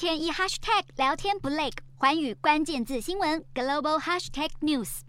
天一 hashtag 聊天不累，环宇关键字新闻 global hashtag news。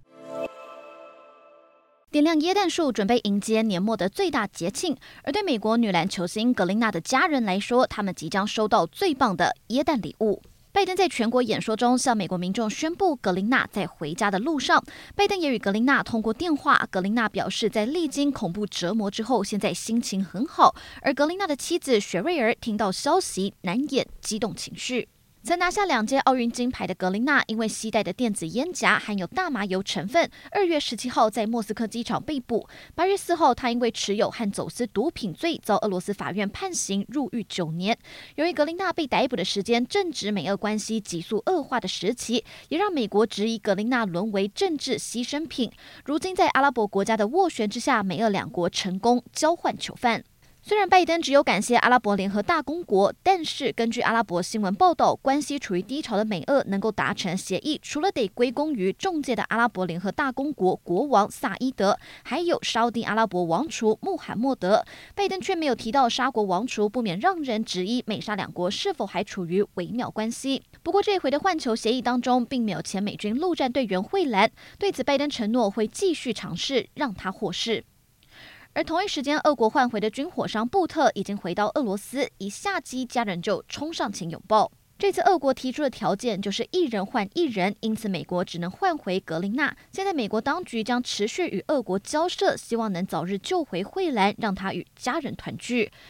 点亮椰蛋树，准备迎接年末的最大节庆。而对美国女篮球星格林娜的家人来说，他们即将收到最棒的椰蛋礼物。拜登在全国演说中向美国民众宣布，格林纳在回家的路上。拜登也与格林纳通过电话。格林纳表示，在历经恐怖折磨之后，现在心情很好。而格林纳的妻子雪瑞儿听到消息，难掩激动情绪。曾拿下两届奥运金牌的格林娜，因为携带的电子烟夹含有大麻油成分，二月十七号在莫斯科机场被捕。八月四号，她因为持有和走私毒品罪，遭俄罗斯法院判刑入狱九年。由于格林娜被逮捕的时间正值美俄关系急速恶化的时期，也让美国质疑格林娜沦为政治牺牲品。如今在阿拉伯国家的斡旋之下，美俄两国成功交换囚犯。虽然拜登只有感谢阿拉伯联合大公国，但是根据阿拉伯新闻报道，关系处于低潮的美俄能够达成协议，除了得归功于中介的阿拉伯联合大公国国王萨伊德，还有沙地阿拉伯王储穆罕默德。拜登却没有提到沙国王储，不免让人质疑美沙两国是否还处于微妙关系。不过这回的换球协议当中，并没有前美军陆战队员惠兰。对此，拜登承诺会继续尝试让他获释。而同一时间，俄国换回的军火商布特已经回到俄罗斯，一下机，家人就冲上前拥抱。这次俄国提出的条件就是一人换一人，因此美国只能换回格林纳。现在美国当局将持续与俄国交涉，希望能早日救回惠兰，让她与家人团聚。